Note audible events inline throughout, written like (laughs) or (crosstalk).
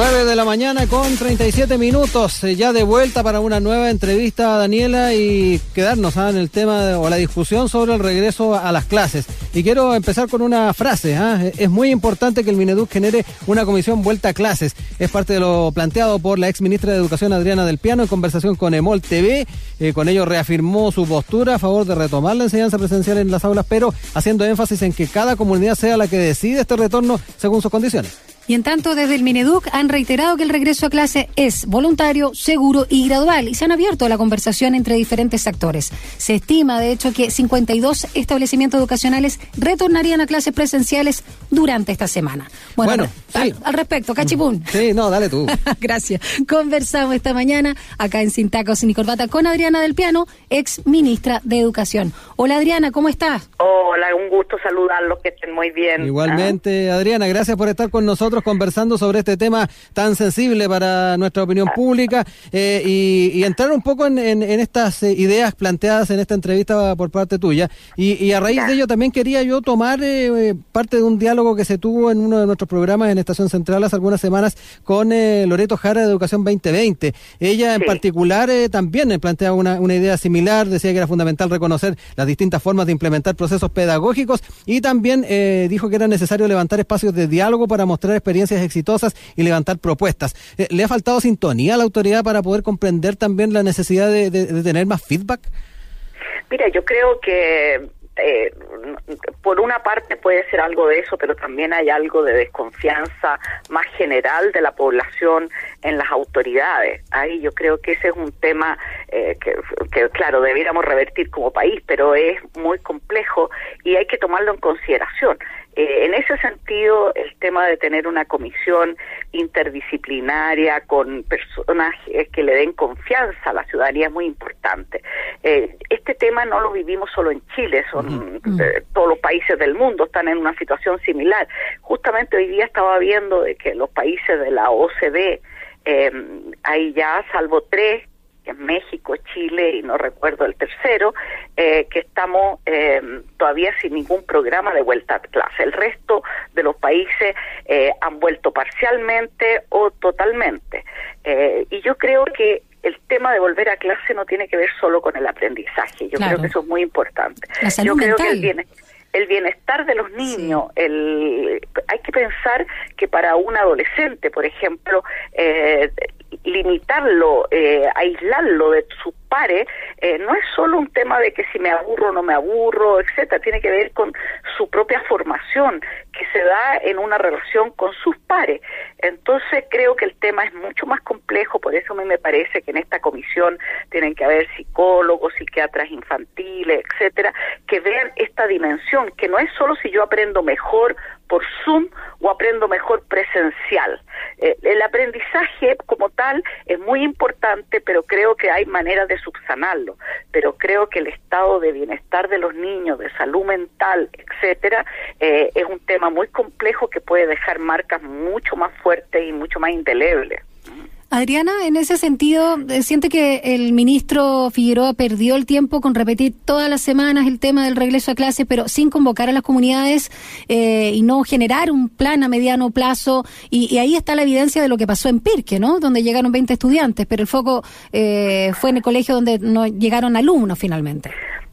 9 de la mañana con 37 minutos, eh, ya de vuelta para una nueva entrevista a Daniela y quedarnos ¿ah? en el tema o la discusión sobre el regreso a las clases. Y quiero empezar con una frase, ¿ah? es muy importante que el Mineduc genere una comisión vuelta a clases. Es parte de lo planteado por la ex ministra de Educación Adriana del Piano en conversación con Emol TV. Eh, con ello reafirmó su postura a favor de retomar la enseñanza presencial en las aulas, pero haciendo énfasis en que cada comunidad sea la que decide este retorno según sus condiciones. Y en tanto, desde el Mineduc han reiterado que el regreso a clase es voluntario, seguro y gradual y se han abierto a la conversación entre diferentes actores. Se estima, de hecho, que 52 establecimientos educacionales retornarían a clases presenciales durante esta semana. Bueno, al, respecto, Cachipún. Sí, no, dale tú. (laughs) Gracias. Conversamos esta mañana acá en Sintacos y Corbata con Adriana del Piano, ex ministra de Educación. Hola Adriana, ¿cómo estás? Hola, un gusto saludarlos, que estén muy bien. Igualmente, Adriana, gracias por estar con nosotros conversando sobre este tema tan sensible para nuestra opinión pública eh, y, entrar un poco en, estas eh, ideas planteadas en esta entrevista por parte tuya. Y, a raíz de ello también quería yo tomar eh, parte de un diálogo que se tuvo en uno de nuestros programas en Estación Central hace algunas semanas con Loreto Jara de Educación 2020. Ella en particular también planteaba una, una idea similar, decía que era fundamental reconocer las distintas formas de implementar procesos pedagógicos y también dijo que era necesario levantar espacios de diálogo para mostrar experiencias exitosas y levantar propuestas. Eh, ¿Le ha faltado sintonía a la autoridad para poder comprender también la necesidad de, tener más feedback? Mira, yo creo que eh, por una parte puede ser algo de eso, pero también hay algo de desconfianza más general de la población en las autoridades. Ahí yo creo que ese es un tema eh, que, que, claro, debiéramos revertir como país, pero es muy complejo y hay que tomarlo en consideración. Eh, en ese sentido, el tema de tener una comisión interdisciplinaria con personas que le den confianza a la ciudadanía es muy importante. Eh, este tema no lo vivimos solo en Chile, son eh, todos los países del mundo están en una situación similar. Justamente hoy día estaba viendo de que los países de la OCDE hay ya, salvo tres, México, Chile y no recuerdo el tercero, eh, que estamos eh, todavía sin ningún programa de vuelta a clase. El resto de los países eh, han vuelto parcialmente o totalmente. y yo creo que el tema de volver a clase no tiene que ver solo con el aprendizaje. Yo creo que eso es muy importante. yo creo que el, el bienestar de los niños, el, hay que pensar que para un adolescente, por ejemplo, eh, limitarlo, eh, aislarlo de sus pares, eh, no es solo un tema de que si me aburro o no me aburro, etcétera, tiene que ver con su propia formación que se da en una relación con sus pares. Entonces creo que el tema es mucho más complejo, por eso a mí me parece que en esta comisión tienen que haber psicólogos, psiquiatras infantiles, etcétera, que vean esta dimensión, que no es solo si yo aprendo mejor por Zoom o aprendo mejor presencial. Eh, el aprendizaje como tal es muy importante, pero creo que hay maneras de subsanarlo. Pero creo que el estado de bienestar de los niños, de salud mental, etcétera, eh, es un tema muy complejo que puede dejar marcas mucho más fuertes y mucho más indelebles. Adriana, en ese sentido, eh, ¿siente que el ministro Figueroa perdió el tiempo con repetir todas las semanas el tema del regreso a clase, pero sin convocar a las comunidades eh, y no generar un plan a mediano plazo? Y, ahí está la evidencia de lo que pasó en Pirque, ¿no? Donde llegaron 20 estudiantes, pero el foco eh, fue en el colegio donde no llegaron alumnos finalmente.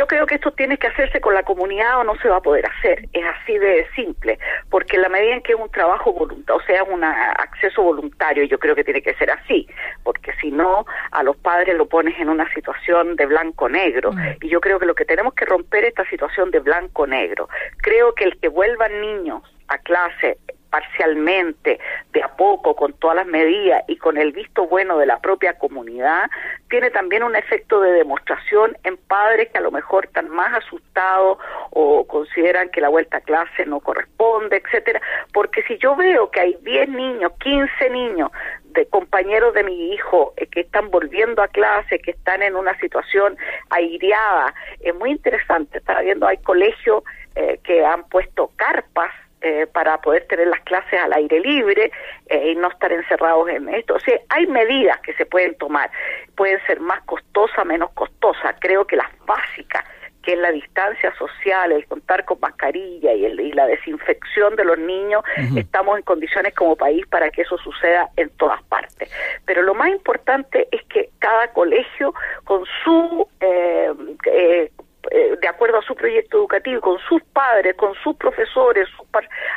Yo creo que esto tiene que hacerse con la comunidad o no se va a poder hacer. Es así de simple, porque en la medida en que es un trabajo voluntario, o sea, un acceso voluntario, yo creo que tiene que ser así, porque si no, a los padres lo pones en una situación de blanco-negro. Y yo creo que lo que tenemos que romper es esta situación de blanco-negro. Creo que el que vuelvan niños a clase parcialmente, de a poco, con todas las medidas y con el visto bueno de la propia comunidad, tiene también un efecto de demostración en padres que a lo mejor están más asustados o consideran que la vuelta a clase no corresponde, etcétera, porque si yo veo que hay 10 niños, 15 niños de compañeros de mi hijo eh, que están volviendo a clase, que están en una situación aireada, es muy interesante, estaba viendo, hay colegios eh, que han puesto carpas eh, para poder tener las clases al aire libre eh, y no estar encerrados en esto. O sea, hay medidas que se pueden tomar. Pueden ser más costosas, menos costosas. Creo que las básicas que es la distancia social, el contar con mascarilla y, el, y la desinfección de los niños, estamos en condiciones como país para que eso suceda en todas partes. Pero lo más importante es que cada colegio con su eh, eh, eh, de acuerdo a su proyecto educativo, con sus padres, con sus profesores, sus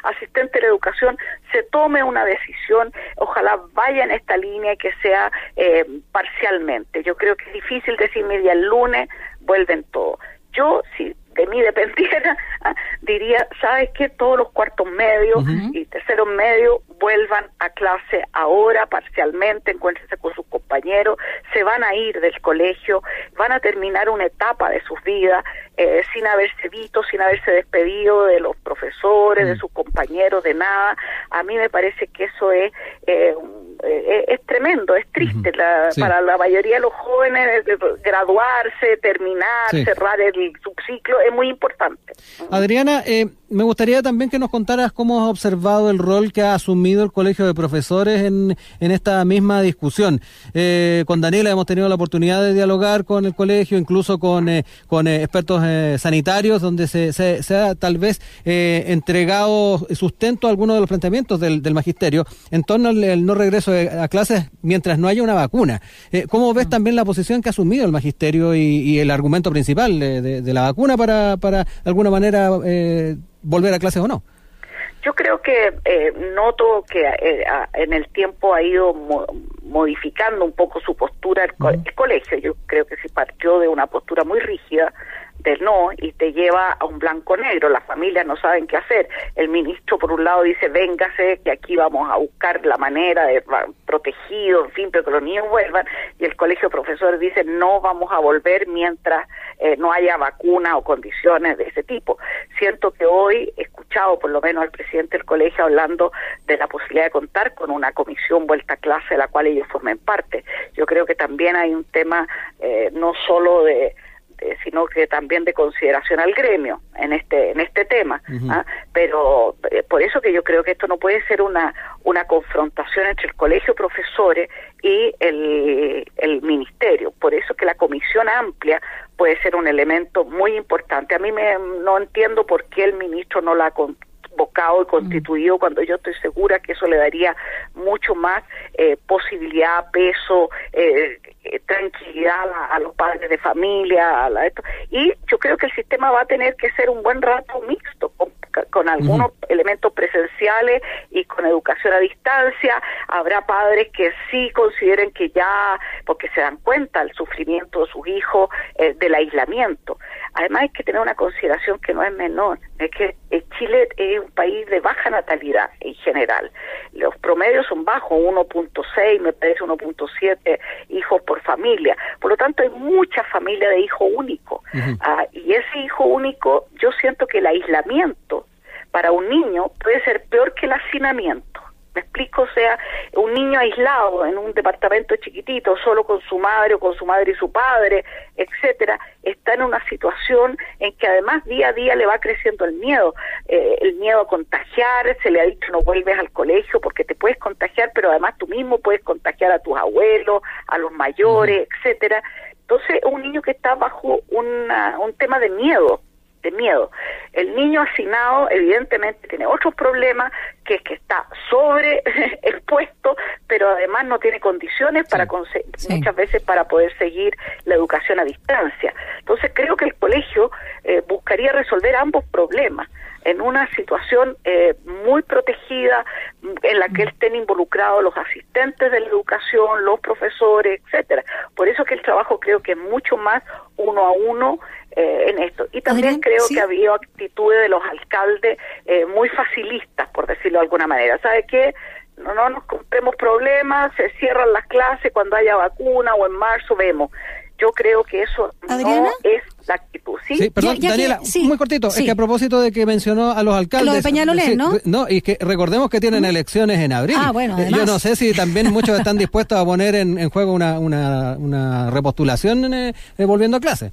asistentes de educación, se tome una decisión, ojalá vaya en esta línea que sea eh, parcialmente. Yo creo que es difícil decir, media el lunes vuelven todos. Yo, si de mí (laughs) dependiera, diría, ¿sabes qué? Todos los cuartos medios y terceros medios vuelvan a clase ahora, parcialmente, encuéntrense con sus compañeros, se van a ir del colegio, van a terminar una etapa de sus vidas eh, sin haberse visto, sin haberse despedido de los profesores, de sus compañeros, de nada. A mí me parece que eso es, eh, eh es tremendo, triste para la mayoría de los jóvenes graduarse, terminar, cerrar el subciclo es muy importante. Adriana, eh, me gustaría también que nos contaras cómo has observado el rol que ha asumido el Colegio de Profesores en, en esta misma discusión. Eh, con Daniela hemos tenido la oportunidad de dialogar con el colegio, incluso con, eh, con expertos sanitarios, donde se, se, ha tal vez entregado sustento a algunos de los planteamientos del, del magisterio en torno al, no regreso a clases mientras no haya una vacuna. ¿Cómo ves mm. también la posición que ha asumido el magisterio y, el argumento principal de, de la vacuna para para, de alguna manera eh, volver a clases o no? Yo creo que eh, noto que eh, en el tiempo ha ido modificando un poco su postura el, colegio. Yo creo que se partió de una postura muy rígida no y te lleva a un blanco negro. Las familias no saben qué hacer. El ministro, por un lado, dice, véngase, que aquí vamos a buscar la manera de protegido, en fin, pero que los niños vuelvan. Y el colegio profesor dice, no vamos a volver mientras eh, no haya vacuna o condiciones de ese tipo. Siento que hoy he escuchado, por lo menos, al presidente del colegio hablando de la posibilidad de contar con una comisión vuelta a clase de la cual ellos formen parte. Yo creo que también hay un tema eh, no solo de eh, sino que también de consideración al gremio en este en este tema ¿ah? pero eh, por eso que yo creo que esto no puede ser una una confrontación entre el colegio de profesores y el, el ministerio. Por eso que la comisión amplia puede ser un elemento muy importante. A mí me no entiendo por qué el ministro no la ha convocado y constituido cuando yo estoy segura que eso le daría mucho más eh, posibilidad, peso, eh, eh, tranquilidad a, los padres de familia, a esto. y yo creo que el sistema va a tener que ser un buen rato mixto, con, algunos elementos presenciales y con educación a distancia. Habrá padres que sí consideren que ya, porque se dan cuenta el sufrimiento de sus hijos, eh, del aislamiento. Además hay que tener una consideración que no es menor, es que Chile es un país de baja natalidad en general. Los promedios son bajos, 1.6, me parece 1.7 hijos por familia. Por lo tanto, hay mucha familia de hijo único. Ah, y ese hijo único, yo siento que el aislamiento para un niño puede ser peor que el hacinamiento. Me explico, o sea, un niño aislado en un departamento chiquitito, solo con su madre o con su madre y su padre, etcétera, está en una situación en que además día a día le va creciendo el miedo, eh, el miedo a contagiar, se le ha dicho no vuelves al colegio porque te puedes contagiar, pero además tú mismo puedes contagiar a tus abuelos, a los mayores, etcétera. Entonces, un niño que está bajo una, un tema de miedo, de miedo. El niño hacinado evidentemente tiene otros problemas, que es que está sobre (laughs) expuesto, pero además no tiene condiciones para muchas veces para poder seguir la educación a distancia. Entonces creo que el colegio eh, buscaría resolver ambos problemas en una situación eh, muy protegida en la que estén involucrados los asistentes de la educación, los profesores, etcétera. Por eso que el trabajo creo que es mucho más uno a uno eh, en esto. Y también creo que había actitudes de los alcaldes eh, muy facilistas, por decirlo de alguna manera. ¿Sabe qué? No, no nos compremos problemas, se cierran las clases cuando haya vacuna o en marzo vemos. Yo creo que eso no es la actitud. Sí, perdón, Daniela, muy cortito. Es que a propósito de que mencionó a los alcaldes. Lo de Peñalolén, ¿no? No, y que recordemos que tienen elecciones en abril. Ah, bueno, eh, Yo no sé si también muchos están dispuestos a poner en, juego una, una, una repostulación eh, volviendo a clase.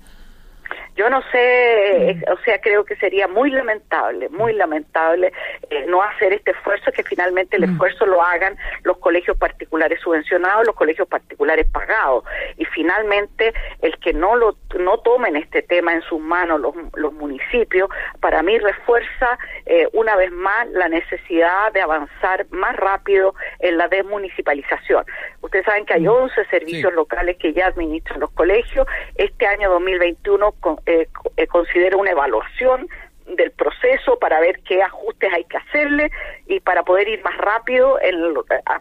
Yo no sé, eh, o sea, creo que sería muy lamentable, muy lamentable eh, no hacer este esfuerzo, que finalmente el esfuerzo lo hagan los colegios particulares subvencionados, los colegios particulares pagados. Y finalmente, el que no lo no tomen este tema en sus manos los, los municipios, para mí refuerza eh, una vez más la necesidad de avanzar más rápido en la desmunicipalización. Ustedes saben que hay 11 servicios locales que ya administran los colegios. Este año 2021 eh, eh, considera una evaluación del proceso para ver qué ajustes hay que hacerle y para poder ir más rápido en,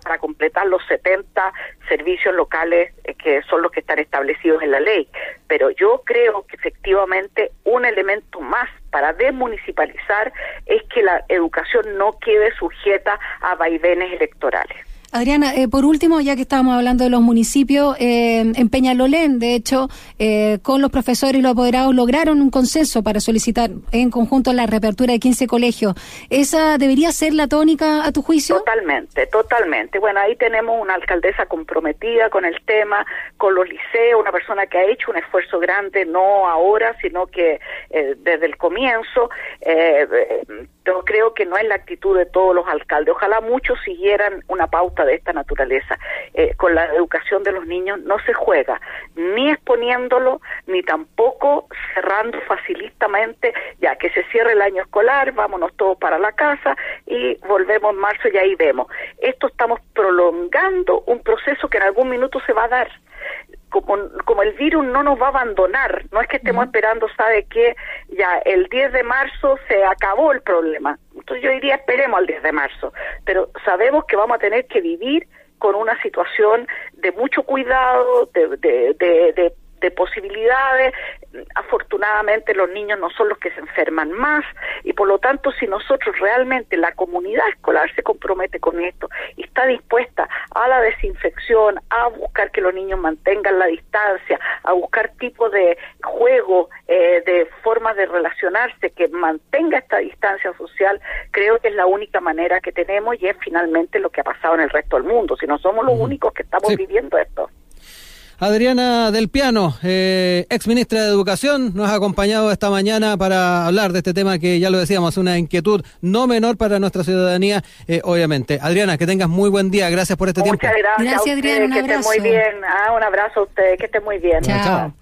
para completar los 70 servicios locales eh, que son los que están establecidos en la ley. Pero yo creo que efectivamente un elemento más para desmunicipalizar es que la educación no quede sujeta a vaivenes electorales. Adriana, eh, por último, ya que estábamos hablando de los municipios, eh, en Peñalolén, de hecho, eh, con los profesores y los apoderados lograron un consenso para solicitar en conjunto la reapertura de 15 colegios. ¿Esa debería ser la tónica a tu juicio? Totalmente, totalmente. Bueno, ahí tenemos una alcaldesa comprometida con el tema, con los liceos, una persona que ha hecho un esfuerzo grande, no ahora, sino que desde el comienzo. Yo creo que no es la actitud de todos los alcaldes. Ojalá muchos siguieran una pauta de esta naturaleza. Eh, con la educación de los niños no se juega, ni exponiéndolo, ni tampoco cerrando facilitamente, ya que se cierre el año escolar, vámonos todos para la casa y volvemos en marzo y ahí vemos. Esto estamos prolongando un proceso que en algún minuto se va a dar como, como el virus no nos va a abandonar, no es que estemos esperando, sabe que ya el 10 de marzo se acabó el problema. Entonces yo diría esperemos al 10 de marzo, pero sabemos que vamos a tener que vivir con una situación de mucho cuidado, de, de, de de posibilidades. Afortunadamente los niños no son los que se enferman más y por lo tanto si nosotros realmente la comunidad escolar se compromete con esto y está dispuesta a la desinfección, a buscar que los niños mantengan la distancia, a buscar tipos de juego, eh, de formas de relacionarse que mantenga esta distancia social, creo que es la única manera que tenemos y es finalmente lo que ha pasado en el resto del mundo. Si no somos los únicos que estamos viviendo esto. Adriana Del Piano, eh, ex ministra de Educación, nos ha acompañado esta mañana para hablar de este tema que ya lo decíamos, una inquietud no menor para nuestra ciudadanía, eh, obviamente. Adriana, que tengas muy buen día, gracias por este Muchas tiempo. Gracias, gracias Adriana, un que esté muy bien. Ah, un abrazo a ustedes, que esté muy bien. Chao.